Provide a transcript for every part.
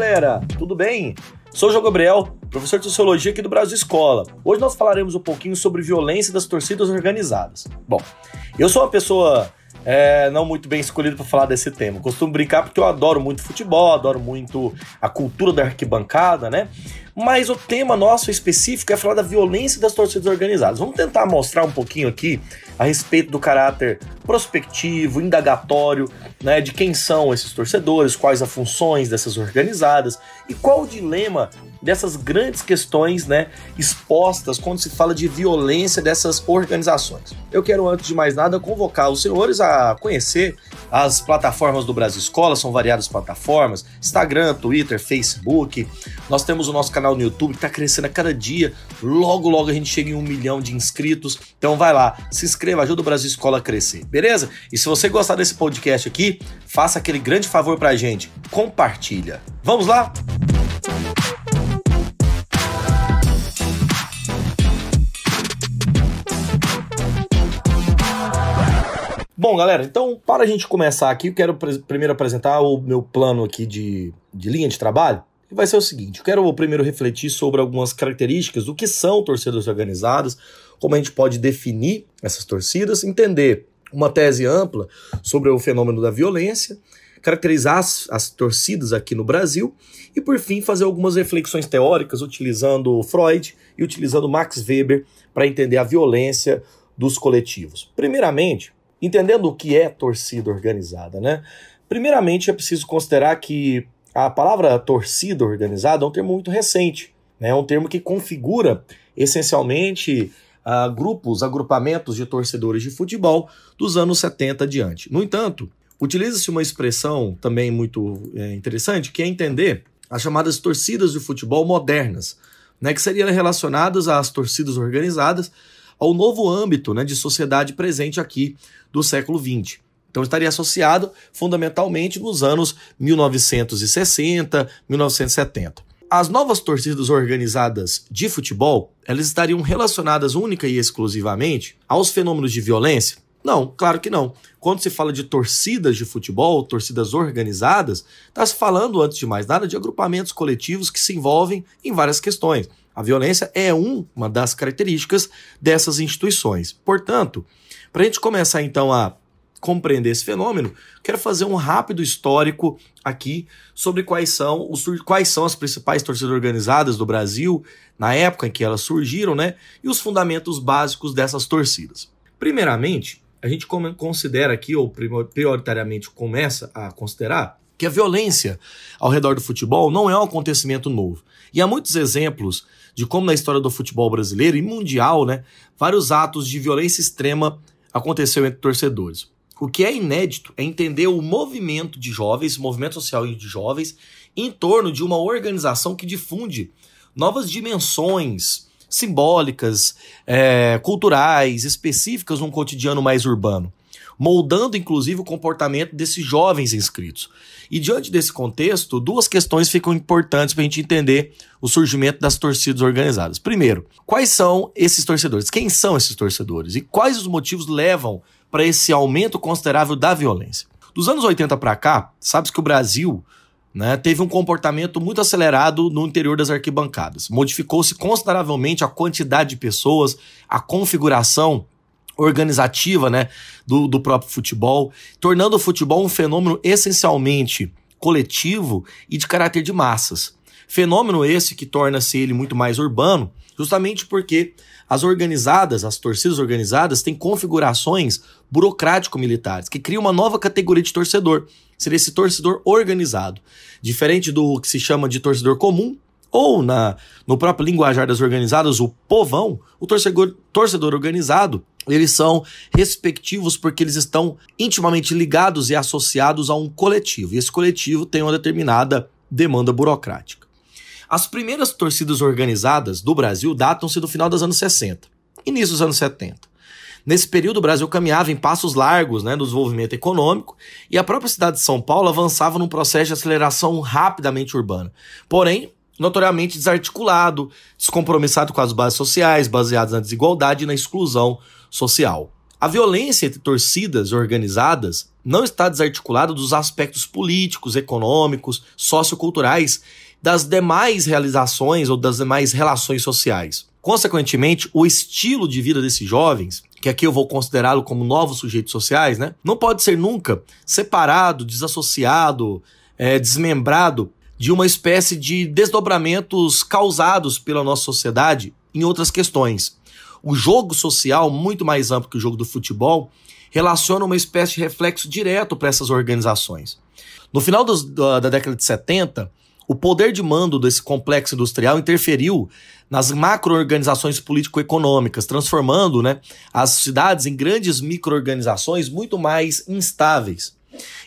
galera, tudo bem? Sou o João Gabriel, professor de Sociologia aqui do Brasil Escola. Hoje nós falaremos um pouquinho sobre violência das torcidas organizadas. Bom, eu sou uma pessoa é, não muito bem escolhida para falar desse tema. Costumo brincar porque eu adoro muito futebol, adoro muito a cultura da arquibancada, né? Mas o tema nosso específico é falar da violência das torcidas organizadas. Vamos tentar mostrar um pouquinho aqui a respeito do caráter prospectivo, indagatório, né, de quem são esses torcedores, quais as funções dessas organizadas e qual o dilema dessas grandes questões, né, expostas quando se fala de violência dessas organizações. Eu quero antes de mais nada convocar os senhores a conhecer as plataformas do Brasil Escola, são variadas plataformas, Instagram, Twitter, Facebook. Nós temos o nosso canal no YouTube que está crescendo a cada dia. Logo, logo a gente chega em um milhão de inscritos. Então vai lá, se inscreva, ajuda o Brasil Escola a crescer, beleza? E se você gostar desse podcast aqui, faça aquele grande favor pra gente, compartilha. Vamos lá? Bom, galera, então para a gente começar aqui, eu quero primeiro apresentar o meu plano aqui de, de linha de trabalho. E vai ser o seguinte: eu quero primeiro refletir sobre algumas características do que são torcidas organizadas, como a gente pode definir essas torcidas, entender uma tese ampla sobre o fenômeno da violência, caracterizar as, as, torcidas aqui no Brasil e, por fim, fazer algumas reflexões teóricas utilizando Freud e utilizando Max Weber para entender a violência dos coletivos. Primeiramente, entendendo o que é torcida organizada, né? Primeiramente é preciso considerar que a palavra torcida organizada é um termo muito recente, né? É um termo que configura essencialmente uh, grupos, agrupamentos de torcedores de futebol dos anos 70 adiante. No entanto, utiliza-se uma expressão também muito é, interessante, que é entender as chamadas torcidas de futebol modernas, né, que seriam relacionadas às torcidas organizadas ao novo âmbito né, de sociedade presente aqui do século XX. Então estaria associado fundamentalmente nos anos 1960, 1970. As novas torcidas organizadas de futebol, elas estariam relacionadas única e exclusivamente aos fenômenos de violência? Não, claro que não. Quando se fala de torcidas de futebol, torcidas organizadas, está se falando, antes de mais nada, de agrupamentos coletivos que se envolvem em várias questões. A violência é uma das características dessas instituições. Portanto, para a gente começar então a compreender esse fenômeno, quero fazer um rápido histórico aqui sobre quais são, os, quais são as principais torcidas organizadas do Brasil na época em que elas surgiram, né? E os fundamentos básicos dessas torcidas. Primeiramente, a gente considera aqui, ou prioritariamente começa a considerar, que a violência ao redor do futebol não é um acontecimento novo. E há muitos exemplos de como na história do futebol brasileiro e mundial, né, vários atos de violência extrema aconteceu entre torcedores. O que é inédito é entender o movimento de jovens, movimento social de jovens, em torno de uma organização que difunde novas dimensões simbólicas, é, culturais, específicas num cotidiano mais urbano, moldando inclusive o comportamento desses jovens inscritos. E diante desse contexto, duas questões ficam importantes para a gente entender o surgimento das torcidas organizadas. Primeiro, quais são esses torcedores? Quem são esses torcedores? E quais os motivos levam para esse aumento considerável da violência? Dos anos 80 para cá, sabe-se que o Brasil né, teve um comportamento muito acelerado no interior das arquibancadas. Modificou-se consideravelmente a quantidade de pessoas, a configuração organizativa né, do, do próprio futebol, tornando o futebol um fenômeno essencialmente coletivo e de caráter de massas. Fenômeno esse que torna-se ele muito mais urbano, justamente porque as organizadas, as torcidas organizadas, têm configurações burocrático-militares, que criam uma nova categoria de torcedor. Seria esse torcedor organizado. Diferente do que se chama de torcedor comum, ou na, no próprio linguajar das organizadas, o povão, o torcedor, torcedor organizado, eles são respectivos porque eles estão intimamente ligados e associados a um coletivo. E esse coletivo tem uma determinada demanda burocrática. As primeiras torcidas organizadas do Brasil datam-se do final dos anos 60, início dos anos 70. Nesse período, o Brasil caminhava em passos largos né, no desenvolvimento econômico e a própria cidade de São Paulo avançava num processo de aceleração rapidamente urbana. Porém, notoriamente desarticulado, descompromissado com as bases sociais, baseadas na desigualdade e na exclusão social. A violência entre torcidas organizadas não está desarticulado dos aspectos políticos, econômicos, socioculturais das demais realizações ou das demais relações sociais. Consequentemente, o estilo de vida desses jovens, que aqui eu vou considerá-lo como novos sujeitos sociais, né, não pode ser nunca separado, desassociado, é, desmembrado de uma espécie de desdobramentos causados pela nossa sociedade em outras questões. O jogo social, muito mais amplo que o jogo do futebol, relaciona uma espécie de reflexo direto para essas organizações. No final dos, da, da década de 70, o poder de mando desse complexo industrial interferiu nas macro-organizações político-econômicas, transformando né, as cidades em grandes micro-organizações muito mais instáveis.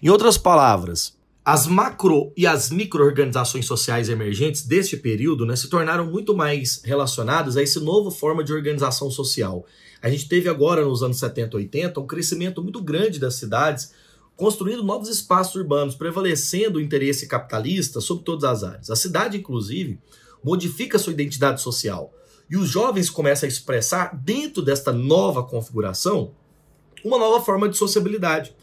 Em outras palavras, as macro e as micro-organizações sociais emergentes deste período né, se tornaram muito mais relacionadas a essa nova forma de organização social. A gente teve agora, nos anos 70 e 80, um crescimento muito grande das cidades, construindo novos espaços urbanos, prevalecendo o interesse capitalista sobre todas as áreas. A cidade, inclusive, modifica sua identidade social. E os jovens começam a expressar, dentro desta nova configuração, uma nova forma de sociabilidade.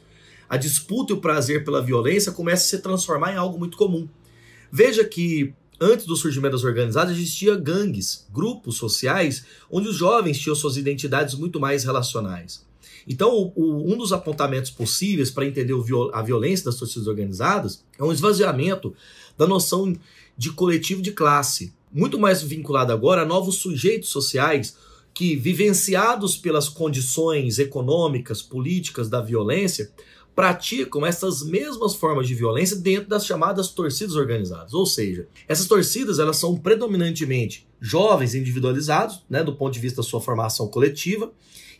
A disputa e o prazer pela violência começam a se transformar em algo muito comum. Veja que antes do surgimento das organizadas existia gangues, grupos sociais, onde os jovens tinham suas identidades muito mais relacionais. Então, um dos apontamentos possíveis para entender a violência das torcidas organizadas é um esvaziamento da noção de coletivo de classe, muito mais vinculado agora a novos sujeitos sociais que, vivenciados pelas condições econômicas, políticas da violência, praticam essas mesmas formas de violência dentro das chamadas torcidas organizadas. Ou seja, essas torcidas elas são predominantemente jovens individualizados, né, do ponto de vista da sua formação coletiva,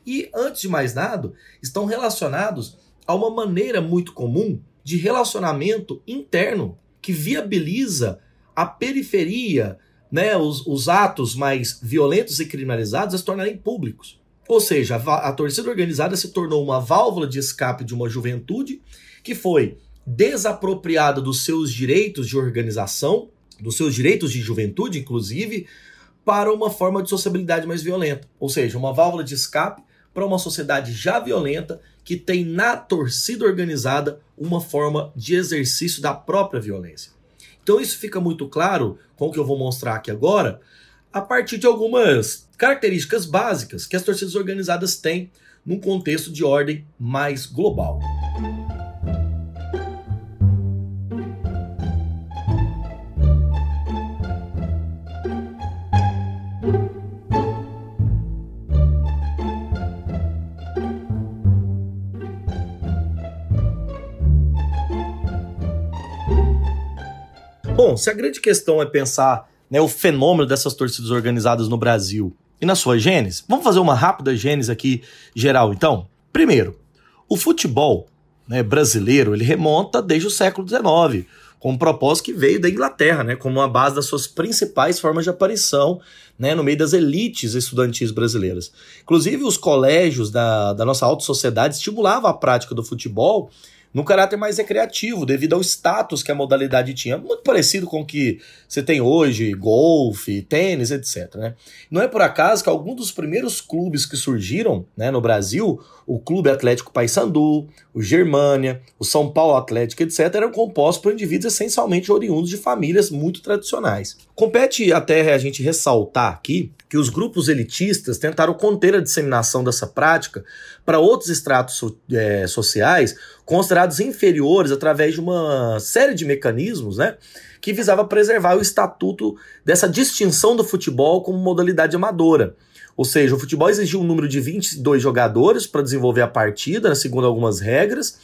e, antes de mais nada, estão relacionados a uma maneira muito comum de relacionamento interno que viabiliza a periferia, né, os, os atos mais violentos e criminalizados a se tornarem públicos. Ou seja, a, a torcida organizada se tornou uma válvula de escape de uma juventude que foi desapropriada dos seus direitos de organização, dos seus direitos de juventude, inclusive, para uma forma de sociabilidade mais violenta. Ou seja, uma válvula de escape para uma sociedade já violenta que tem na torcida organizada uma forma de exercício da própria violência. Então isso fica muito claro com o que eu vou mostrar aqui agora, a partir de algumas características básicas que as torcidas organizadas têm num contexto de ordem mais global. Bom, se a grande questão é pensar né, o fenômeno dessas torcidas organizadas no Brasil e na sua gênese, vamos fazer uma rápida gênese aqui geral, então? Primeiro, o futebol né, brasileiro ele remonta desde o século XIX, com um propósito que veio da Inglaterra, né, como uma base das suas principais formas de aparição né, no meio das elites estudantis brasileiras. Inclusive, os colégios da, da nossa alta sociedade estimulavam a prática do futebol no caráter mais recreativo, devido ao status que a modalidade tinha, muito parecido com o que você tem hoje, golfe, tênis, etc. Né? Não é por acaso que alguns dos primeiros clubes que surgiram né, no Brasil, o Clube Atlético Paysandu, o Germânia, o São Paulo Atlético, etc., eram compostos por indivíduos essencialmente oriundos de famílias muito tradicionais. Compete até a gente ressaltar aqui que os grupos elitistas tentaram conter a disseminação dessa prática para outros estratos é, sociais considerados inferiores através de uma série de mecanismos, né? Que visava preservar o estatuto dessa distinção do futebol como modalidade amadora. Ou seja, o futebol exigia um número de 22 jogadores para desenvolver a partida, né, segundo algumas regras,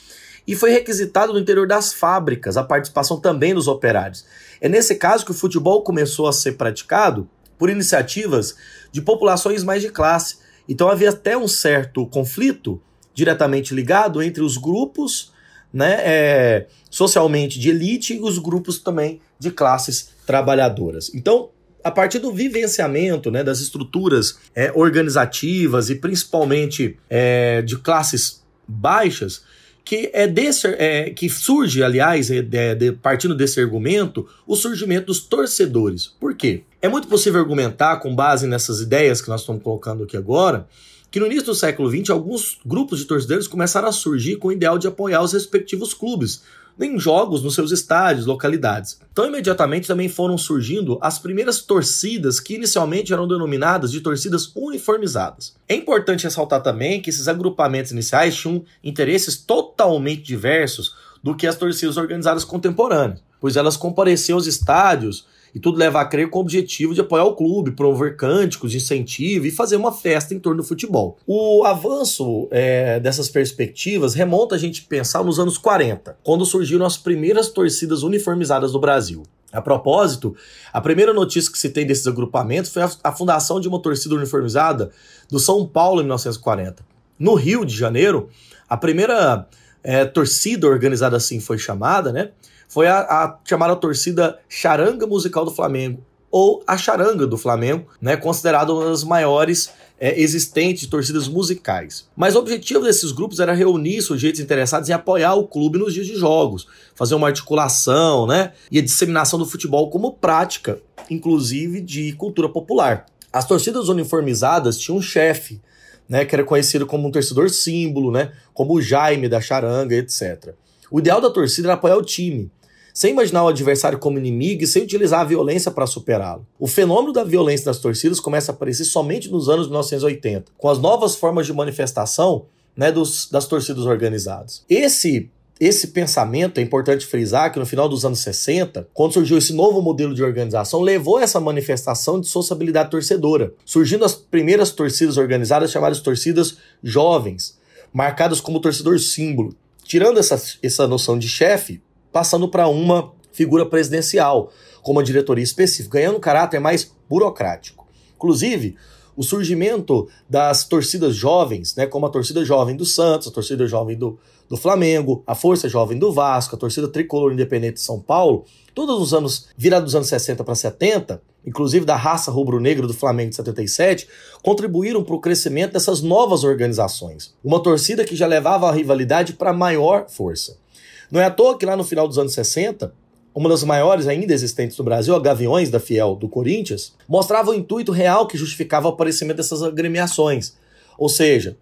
e foi requisitado no interior das fábricas a participação também dos operários. É nesse caso que o futebol começou a ser praticado por iniciativas de populações mais de classe. Então havia até um certo conflito diretamente ligado entre os grupos né, é, socialmente de elite e os grupos também de classes trabalhadoras. Então, a partir do vivenciamento né, das estruturas é, organizativas e principalmente é, de classes baixas, que é desse é, que surge, aliás, é, de, de, partindo desse argumento, o surgimento dos torcedores. Por quê? É muito possível argumentar, com base nessas ideias que nós estamos colocando aqui agora, que no início do século XX alguns grupos de torcedores começaram a surgir com o ideal de apoiar os respectivos clubes, em jogos nos seus estádios, localidades. Então, imediatamente também foram surgindo as primeiras torcidas que inicialmente eram denominadas de torcidas uniformizadas. É importante ressaltar também que esses agrupamentos iniciais tinham interesses totalmente diversos do que as torcidas organizadas contemporâneas, pois elas compareciam aos estádios e tudo leva a crer com o objetivo de apoiar o clube, promover cânticos incentivo e fazer uma festa em torno do futebol. O avanço é, dessas perspectivas remonta a gente pensar nos anos 40, quando surgiram as primeiras torcidas uniformizadas do Brasil. A propósito, a primeira notícia que se tem desses agrupamentos foi a, a fundação de uma torcida uniformizada do São Paulo em 1940. No Rio de Janeiro, a primeira é, torcida organizada assim foi chamada, né? Foi a, a chamada torcida Charanga Musical do Flamengo, ou a Charanga do Flamengo, né, considerada uma das maiores é, existentes de torcidas musicais. Mas o objetivo desses grupos era reunir sujeitos interessados em apoiar o clube nos dias de jogos, fazer uma articulação né, e a disseminação do futebol como prática, inclusive de cultura popular. As torcidas uniformizadas tinham um chefe, né, que era conhecido como um torcedor símbolo, né, como o Jaime da Charanga, etc. O ideal da torcida era apoiar o time, sem imaginar o adversário como inimigo e sem utilizar a violência para superá-lo. O fenômeno da violência nas torcidas começa a aparecer somente nos anos 1980, com as novas formas de manifestação né, dos, das torcidas organizadas. Esse esse pensamento, é importante frisar que no final dos anos 60, quando surgiu esse novo modelo de organização, levou a essa manifestação de sociabilidade torcedora, surgindo as primeiras torcidas organizadas chamadas torcidas jovens, marcadas como torcedor símbolo. Tirando essa, essa noção de chefe, passando para uma figura presidencial, com uma diretoria específica, ganhando um caráter mais burocrático. Inclusive, o surgimento das torcidas jovens, né, como a torcida jovem do Santos, a torcida jovem do, do Flamengo, a Força Jovem do Vasco, a torcida tricolor independente de São Paulo, todos os anos, virados dos anos 60 para 70, inclusive da raça rubro-negra do Flamengo de 77, contribuíram para o crescimento dessas novas organizações. Uma torcida que já levava a rivalidade para maior força. Não é à toa que lá no final dos anos 60, uma das maiores ainda existentes no Brasil, a Gaviões da Fiel do Corinthians, mostrava o intuito real que justificava o aparecimento dessas agremiações. Ou seja,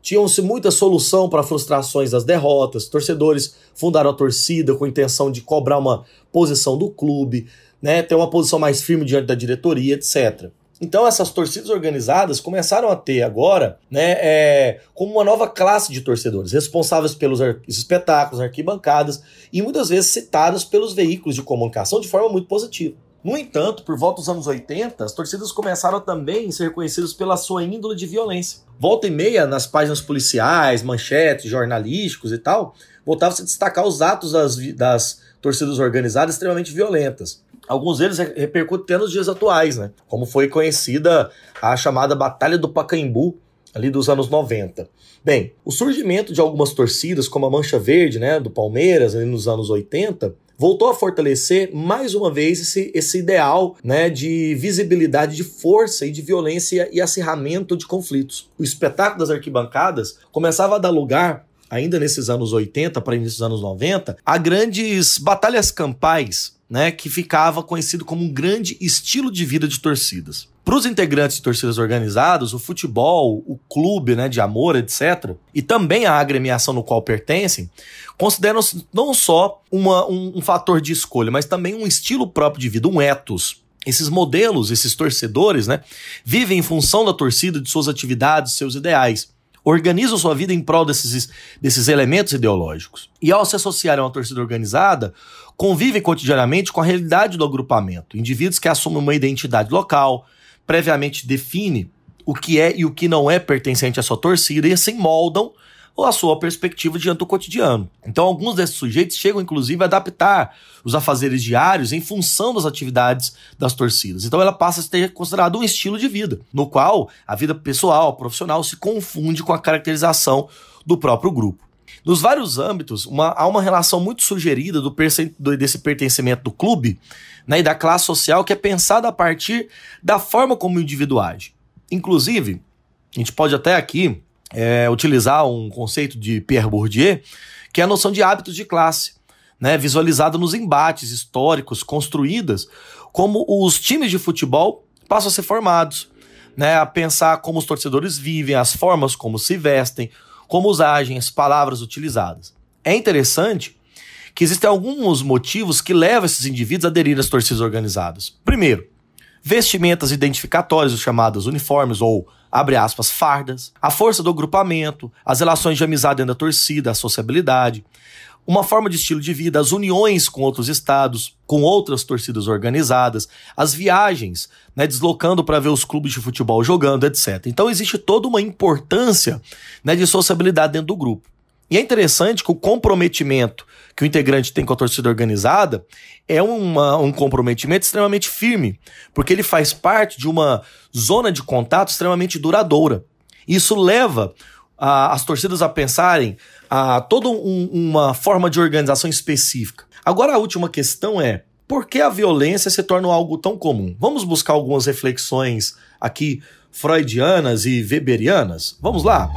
tinham-se muita solução para frustrações das derrotas, torcedores fundaram a torcida com a intenção de cobrar uma posição do clube, né, ter uma posição mais firme diante da diretoria, etc. Então essas torcidas organizadas começaram a ter agora, né, é, como uma nova classe de torcedores, responsáveis pelos espetáculos, arquibancadas e muitas vezes citadas pelos veículos de comunicação de forma muito positiva. No entanto, por volta dos anos 80, as torcidas começaram também a ser reconhecidas pela sua índole de violência. Volta e meia, nas páginas policiais, manchetes, jornalísticos e tal, voltava-se a destacar os atos das, das torcidas organizadas extremamente violentas. Alguns deles repercutem até nos dias atuais, né? Como foi conhecida a chamada Batalha do Pacaembu, ali dos anos 90. Bem, o surgimento de algumas torcidas, como a Mancha Verde, né, do Palmeiras, ali nos anos 80, voltou a fortalecer mais uma vez esse, esse ideal né, de visibilidade de força e de violência e acirramento de conflitos. O espetáculo das arquibancadas começava a dar lugar ainda nesses anos 80 para início dos anos 90, a grandes batalhas campais né, que ficava conhecido como um grande estilo de vida de torcidas. Para os integrantes de torcidas organizadas, o futebol, o clube né, de amor, etc., e também a agremiação no qual pertencem, consideram-se não só uma, um, um fator de escolha, mas também um estilo próprio de vida, um ethos. Esses modelos, esses torcedores, né, vivem em função da torcida, de suas atividades, seus ideais organizam sua vida em prol desses, desses elementos ideológicos. E ao se associarem a uma torcida organizada, convivem cotidianamente com a realidade do agrupamento. Indivíduos que assumem uma identidade local, previamente define o que é e o que não é pertencente à sua torcida e assim moldam ou a sua perspectiva diante do cotidiano. Então, alguns desses sujeitos chegam, inclusive, a adaptar os afazeres diários em função das atividades das torcidas. Então, ela passa a ser considerada um estilo de vida, no qual a vida pessoal, profissional, se confunde com a caracterização do próprio grupo. Nos vários âmbitos, uma, há uma relação muito sugerida do, do, desse pertencimento do clube né, e da classe social que é pensada a partir da forma como o indivíduo age. Inclusive, a gente pode até aqui é, utilizar um conceito de Pierre Bourdieu, que é a noção de hábitos de classe, né, visualizada nos embates históricos construídas como os times de futebol passam a ser formados. né, a pensar como os torcedores vivem, as formas como se vestem, como os agem, as palavras utilizadas. É interessante que existem alguns motivos que levam esses indivíduos a aderir às torcidas organizadas. Primeiro, vestimentas identificatórias, os chamados uniformes ou, abre aspas, fardas, a força do agrupamento, as relações de amizade dentro da torcida, a sociabilidade, uma forma de estilo de vida, as uniões com outros estados, com outras torcidas organizadas, as viagens, né, deslocando para ver os clubes de futebol jogando, etc. Então existe toda uma importância né, de sociabilidade dentro do grupo. E é interessante que o comprometimento que o integrante tem com a torcida organizada é uma, um comprometimento extremamente firme, porque ele faz parte de uma zona de contato extremamente duradoura. Isso leva a, as torcidas a pensarem a toda um, uma forma de organização específica. Agora a última questão é por que a violência se torna algo tão comum? Vamos buscar algumas reflexões aqui freudianas e weberianas? Vamos lá?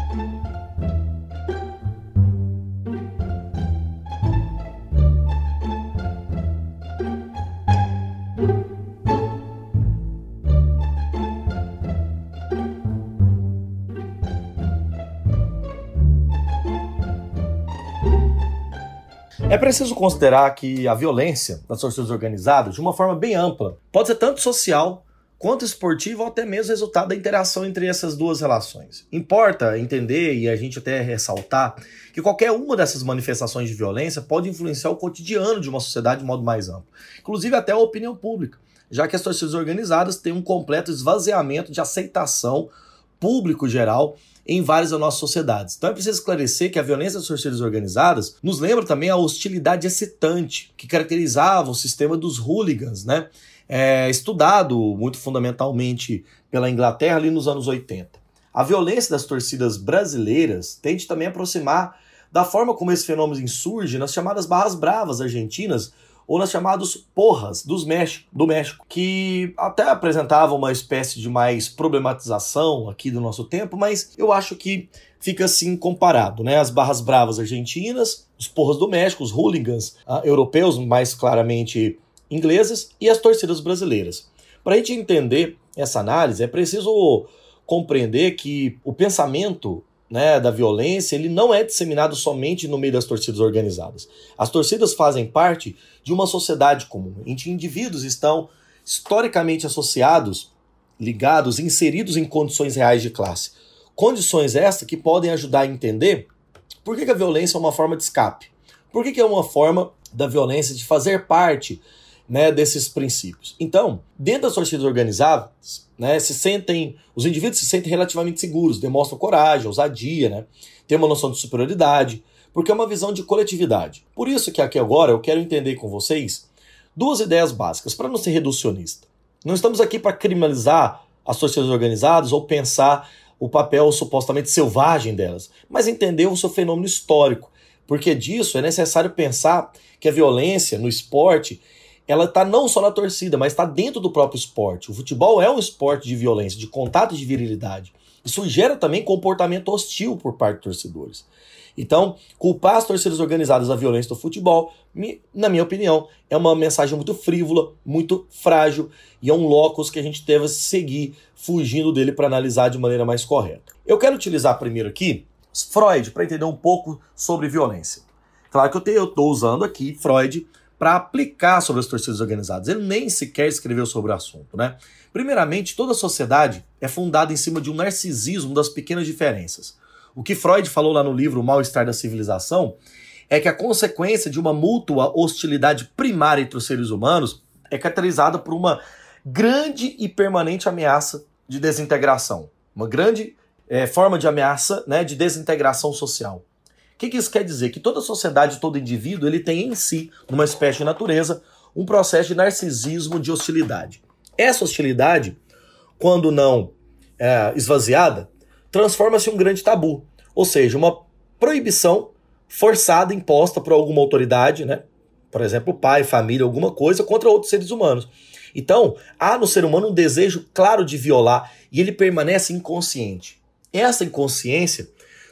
É preciso considerar que a violência das torcidas organizadas, de uma forma bem ampla, pode ser tanto social quanto esportiva ou até mesmo resultado da interação entre essas duas relações. Importa entender e a gente até ressaltar que qualquer uma dessas manifestações de violência pode influenciar o cotidiano de uma sociedade de modo mais amplo, inclusive até a opinião pública, já que as torcidas organizadas têm um completo esvaziamento de aceitação público geral em várias das nossas sociedades. Então é preciso esclarecer que a violência das torcidas organizadas nos lembra também a hostilidade excitante que caracterizava o sistema dos hooligans, né? É, estudado muito fundamentalmente pela Inglaterra ali nos anos 80. A violência das torcidas brasileiras tende também a aproximar da forma como esse fenômeno insurge nas chamadas barras bravas argentinas ou nas chamadas porras dos México, do México, que até apresentavam uma espécie de mais problematização aqui do nosso tempo, mas eu acho que fica assim comparado, né? As barras bravas argentinas, os porras do México, os hooligans uh, europeus, mais claramente ingleses, e as torcidas brasileiras. Para a gente entender essa análise, é preciso compreender que o pensamento né, da violência, ele não é disseminado somente no meio das torcidas organizadas. As torcidas fazem parte de uma sociedade comum, em que indivíduos estão historicamente associados, ligados, inseridos em condições reais de classe. Condições estas que podem ajudar a entender por que, que a violência é uma forma de escape. Por que, que é uma forma da violência de fazer parte né, desses princípios. Então, dentro das torcidas organizadas, né, se sentem, os indivíduos se sentem relativamente seguros, demonstram coragem, ousadia, né, têm uma noção de superioridade, porque é uma visão de coletividade. Por isso que aqui agora eu quero entender com vocês duas ideias básicas, para não ser reducionista. Não estamos aqui para criminalizar as torcidas organizadas ou pensar o papel supostamente selvagem delas, mas entender o seu fenômeno histórico. Porque disso é necessário pensar que a violência no esporte ela está não só na torcida, mas está dentro do próprio esporte. O futebol é um esporte de violência, de contato de virilidade. Isso gera também comportamento hostil por parte dos torcedores. Então, culpar as torcidas organizadas da violência do futebol, na minha opinião, é uma mensagem muito frívola, muito frágil e é um locus que a gente deve seguir fugindo dele para analisar de maneira mais correta. Eu quero utilizar primeiro aqui Freud para entender um pouco sobre violência. Claro que eu estou usando aqui Freud para aplicar sobre as torcidas organizadas. Ele nem sequer escreveu sobre o assunto, né? Primeiramente, toda sociedade é fundada em cima de um narcisismo das pequenas diferenças. O que Freud falou lá no livro O Mal-Estar da Civilização é que a consequência de uma mútua hostilidade primária entre os seres humanos é caracterizada por uma grande e permanente ameaça de desintegração. Uma grande é, forma de ameaça né, de desintegração social que, que isso quer dizer? Que toda sociedade, todo indivíduo, ele tem em si, numa espécie de natureza, um processo de narcisismo, de hostilidade. Essa hostilidade, quando não é, esvaziada, transforma-se em um grande tabu, ou seja, uma proibição forçada, imposta por alguma autoridade, né? por exemplo, pai, família, alguma coisa, contra outros seres humanos. Então, há no ser humano um desejo claro de violar e ele permanece inconsciente. Essa inconsciência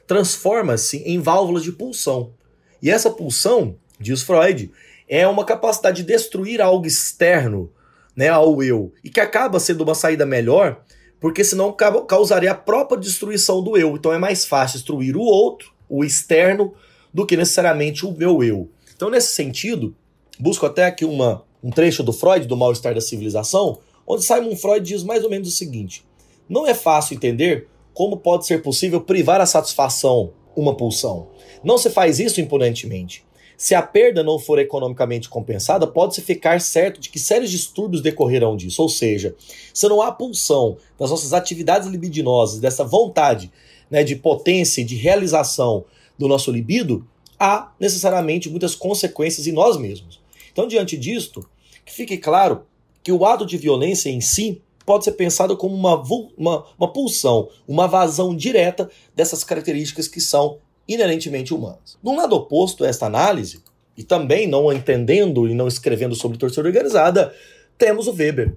transforma-se em válvulas de pulsão. E essa pulsão, diz Freud, é uma capacidade de destruir algo externo né, ao eu e que acaba sendo uma saída melhor porque senão causaria a própria destruição do eu. Então é mais fácil destruir o outro, o externo, do que necessariamente o meu eu. Então, nesse sentido, busco até aqui uma, um trecho do Freud, do Mal-Estar da Civilização, onde Simon Freud diz mais ou menos o seguinte: não é fácil entender como pode ser possível privar a satisfação uma pulsão. Não se faz isso imponentemente. Se a perda não for economicamente compensada, pode-se ficar certo de que sérios distúrbios decorrerão disso. Ou seja, se não há pulsão das nossas atividades libidinosas, dessa vontade né, de potência de realização do nosso libido, há necessariamente muitas consequências em nós mesmos. Então, diante disto, que fique claro que o ato de violência em si pode ser pensado como uma, uma, uma pulsão, uma vazão direta dessas características que são inerentemente humanas. No lado oposto a esta análise, e também não entendendo e não escrevendo sobre torcida organizada, temos o Weber.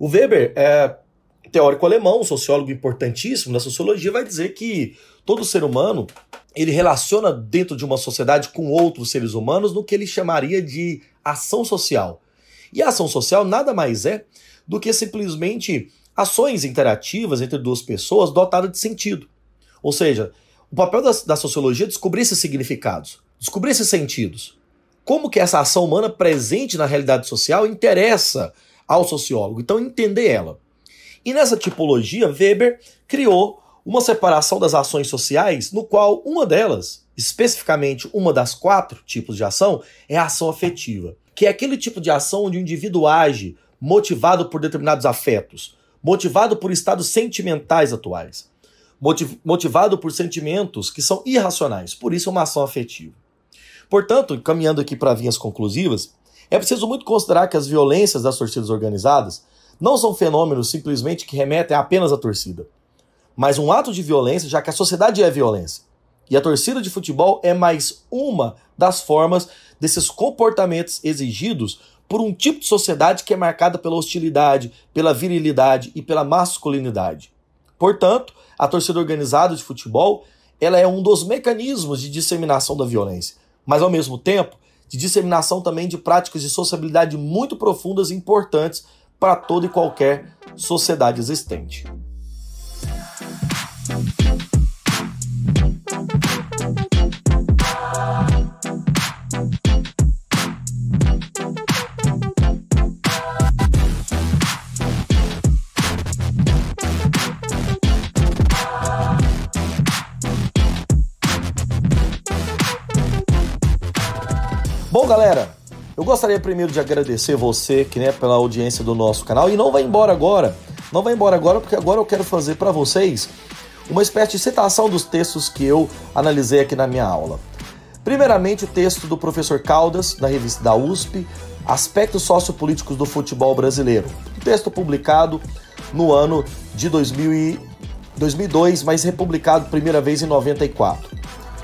O Weber é teórico alemão, um sociólogo importantíssimo na sociologia, vai dizer que todo ser humano ele relaciona dentro de uma sociedade com outros seres humanos no que ele chamaria de ação social. E a ação social nada mais é do que simplesmente ações interativas entre duas pessoas dotadas de sentido. Ou seja, o papel da, da sociologia é descobrir esses significados, descobrir esses sentidos. Como que essa ação humana presente na realidade social interessa ao sociólogo. Então, entender ela. E nessa tipologia, Weber criou uma separação das ações sociais, no qual uma delas, especificamente uma das quatro tipos de ação, é a ação afetiva, que é aquele tipo de ação onde o indivíduo age motivado por determinados afetos, motivado por estados sentimentais atuais motivado por sentimentos que são irracionais, por isso é uma ação afetiva. Portanto, caminhando aqui para vinhas conclusivas, é preciso muito considerar que as violências das torcidas organizadas não são fenômenos simplesmente que remetem apenas à torcida, mas um ato de violência, já que a sociedade é violência. E a torcida de futebol é mais uma das formas desses comportamentos exigidos por um tipo de sociedade que é marcada pela hostilidade, pela virilidade e pela masculinidade. Portanto, a torcida organizada de futebol ela é um dos mecanismos de disseminação da violência, mas ao mesmo tempo de disseminação também de práticas de sociabilidade muito profundas e importantes para toda e qualquer sociedade existente. Galera, eu gostaria primeiro de agradecer você que né, pela audiência do nosso canal e não vai embora agora. Não vai embora agora porque agora eu quero fazer para vocês uma espécie de citação dos textos que eu analisei aqui na minha aula. Primeiramente, o texto do professor Caldas, da revista da USP, Aspectos Sociopolíticos do Futebol Brasileiro. Um texto publicado no ano de 2002, mas republicado primeira vez em 94.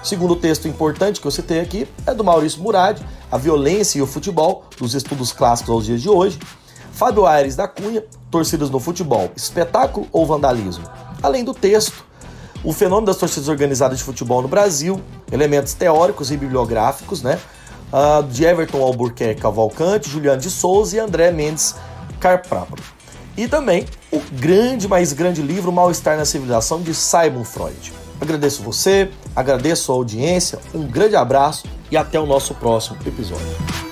Segundo texto importante que eu citei aqui é do Maurício Murad, A Violência e o Futebol, dos estudos clássicos aos dias de hoje. Fábio Aires da Cunha, Torcidas no Futebol, Espetáculo ou Vandalismo? Além do texto, o fenômeno das torcidas organizadas de futebol no Brasil, elementos teóricos e bibliográficos, né? Uh, de Everton Albuquerque Cavalcante, Juliano de Souza e André Mendes Carpráparo. E também o grande, mais grande livro Mal-Estar na Civilização, de Simon Freud. Agradeço você, agradeço a audiência, um grande abraço e até o nosso próximo episódio.